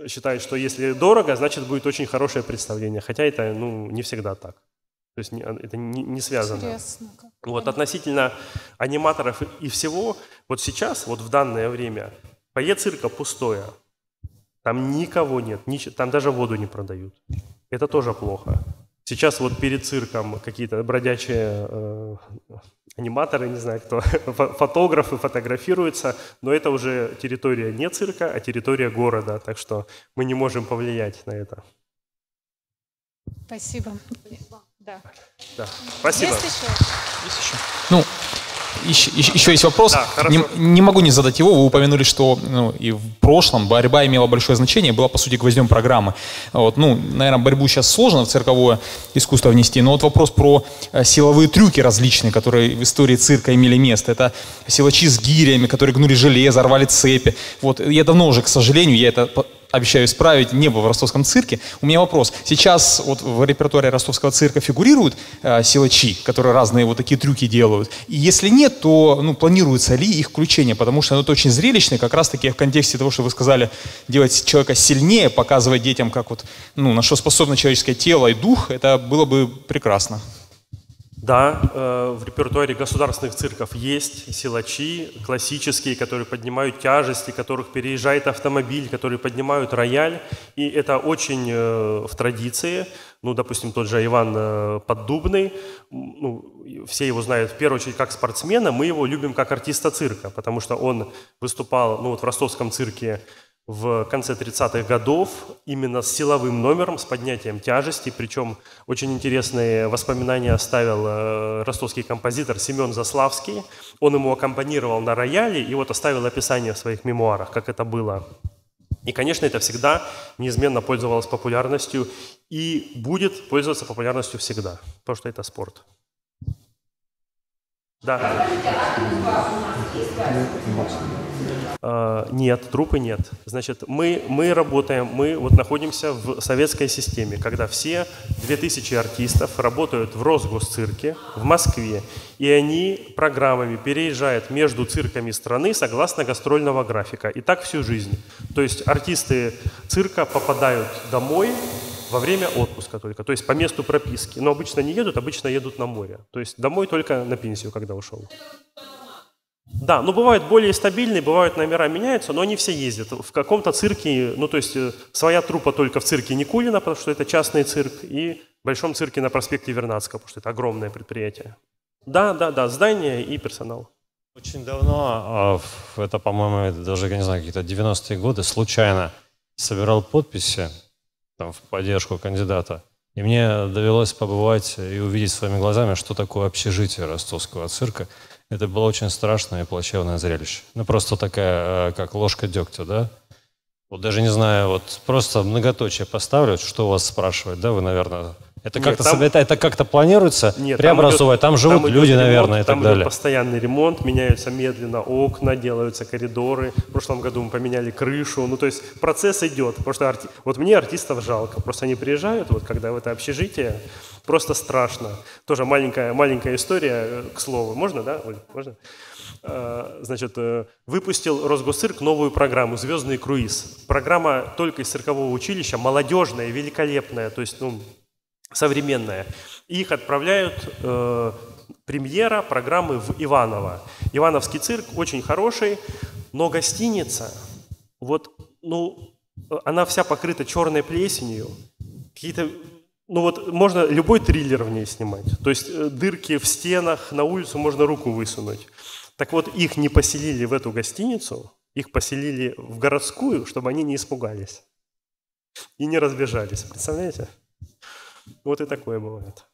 считают, что если дорого, значит будет очень хорошее представление. Хотя это ну, не всегда так. То есть это не, не связано. Интересно. Вот относительно аниматоров и всего, вот сейчас, вот в данное время, фойе цирка пустое. Там никого нет, там даже воду не продают. Это тоже плохо. Сейчас вот перед цирком какие-то бродячие э, аниматоры, не знаю кто, фотографы фотографируются, но это уже территория не цирка, а территория города, так что мы не можем повлиять на это. Спасибо. Да. да. Спасибо. Есть еще? Есть еще. Ну, еще, еще есть вопрос. Да, не, не могу не задать его. Вы упомянули, что ну, и в прошлом борьба имела большое значение, была, по сути, гвоздем программы. Вот, ну, наверное, борьбу сейчас сложно в цирковое искусство внести, но вот вопрос про э, силовые трюки различные, которые в истории цирка имели место. Это силачи с гирями, которые гнули железо, рвали цепи. Вот, я давно уже, к сожалению, я это обещаю исправить, не был в ростовском цирке. У меня вопрос. Сейчас вот в репертуаре ростовского цирка фигурируют э, силачи, которые разные вот такие трюки делают? И если нет, то ну, планируется ли их включение? Потому что это очень зрелищно, как раз-таки в контексте того, что вы сказали, делать человека сильнее, показывать детям, как вот, ну, на что способно человеческое тело и дух, это было бы прекрасно. Да, э, в репертуаре государственных цирков есть силачи классические, которые поднимают тяжести, которых переезжает автомобиль, которые поднимают рояль. И это очень э, в традиции. Ну, допустим, тот же Иван э, Поддубный, ну, все его знают в первую очередь как спортсмена, мы его любим как артиста цирка, потому что он выступал ну, вот в ростовском цирке в конце 30-х годов именно с силовым номером, с поднятием тяжести. Причем очень интересные воспоминания оставил э, ростовский композитор Семен Заславский. Он ему аккомпанировал на рояле и вот оставил описание в своих мемуарах, как это было. И, конечно, это всегда неизменно пользовалось популярностью и будет пользоваться популярностью всегда, потому что это спорт. Да. Нет, трупы нет. Значит, мы, мы работаем, мы вот находимся в советской системе, когда все 2000 артистов работают в Росгосцирке в Москве, и они программами переезжают между цирками страны согласно гастрольного графика. И так всю жизнь. То есть артисты цирка попадают домой во время отпуска только, то есть по месту прописки. Но обычно не едут, обычно едут на море. То есть домой только на пенсию, когда ушел. Да, но бывают более стабильные, бывают номера меняются, но они все ездят. В каком-то цирке, ну то есть э, своя трупа только в цирке Никулина, потому что это частный цирк, и в большом цирке на проспекте Вернадского, потому что это огромное предприятие. Да, да, да, здание и персонал. Очень давно, а, это, по-моему, даже, я не знаю, какие-то 90-е годы, случайно собирал подписи там, в поддержку кандидата. И мне довелось побывать и увидеть своими глазами, что такое общежитие ростовского цирка. Это было очень страшное и плачевное зрелище. Ну, просто такая, э, как ложка дегтя, да? Вот даже не знаю, вот просто многоточие поставлю, что у вас спрашивать, да, вы, наверное... Это как-то там- это, это как-то планируется Нет, преобразовывать, там, идет- живут идет люди, ремонт, наверное, и там так идет далее. постоянный ремонт, меняются медленно окна, делаются коридоры. В прошлом году мы поменяли крышу. Ну, то есть процесс идет. Потому что арти- вот мне артистов жалко. Просто они приезжают, вот когда в это общежитие, просто страшно. Тоже маленькая, маленькая история, э, к слову. Можно, да, Оль? Можно? Э, Значит, э, выпустил Росгосцирк новую программу «Звездный круиз». Программа только из циркового училища, молодежная, великолепная. То есть, ну, современная. Их отправляют э, премьера программы в Иваново. Ивановский цирк очень хороший, но гостиница, вот, ну, она вся покрыта черной плесенью. Какие-то, ну вот, можно любой триллер в ней снимать. То есть э, дырки в стенах, на улицу можно руку высунуть. Так вот, их не поселили в эту гостиницу, их поселили в городскую, чтобы они не испугались и не разбежались. Представляете? Вот и такое бывает.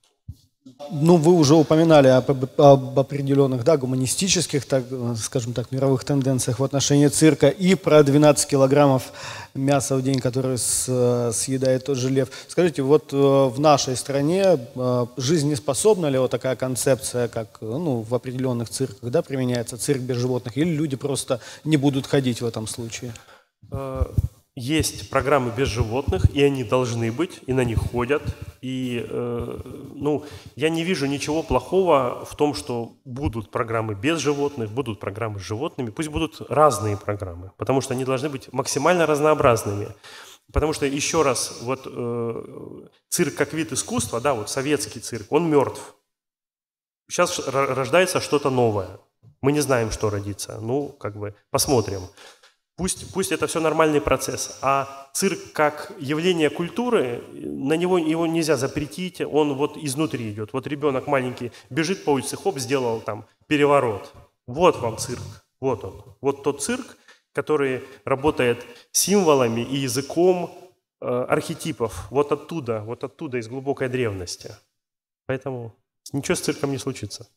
Ну, вы уже упоминали об, об- определенных, да, гуманистических, так, э, скажем так, мировых тенденциях в отношении цирка и про 12 килограммов мяса в день, который с- э, съедает тот же лев. Скажите, вот э, в нашей стране э, жизнеспособна ли вот такая концепция, как э, ну, в определенных цирках, да, применяется цирк без животных, или люди просто не будут ходить в этом случае? Есть программы без животных, и они должны быть, и на них ходят. И, э, ну, я не вижу ничего плохого в том, что будут программы без животных, будут программы с животными. Пусть будут разные программы, потому что они должны быть максимально разнообразными. Потому что, еще раз, вот э, цирк как вид искусства, да, вот советский цирк, он мертв. Сейчас рождается что-то новое. Мы не знаем, что родится. Ну, как бы, посмотрим. Пусть, пусть это все нормальный процесс. А цирк как явление культуры, на него его нельзя запретить, он вот изнутри идет. Вот ребенок маленький бежит по улице, хоп, сделал там переворот. Вот вам цирк, вот он. Вот тот цирк, который работает символами и языком э, архетипов. Вот оттуда, вот оттуда, из глубокой древности. Поэтому ничего с цирком не случится.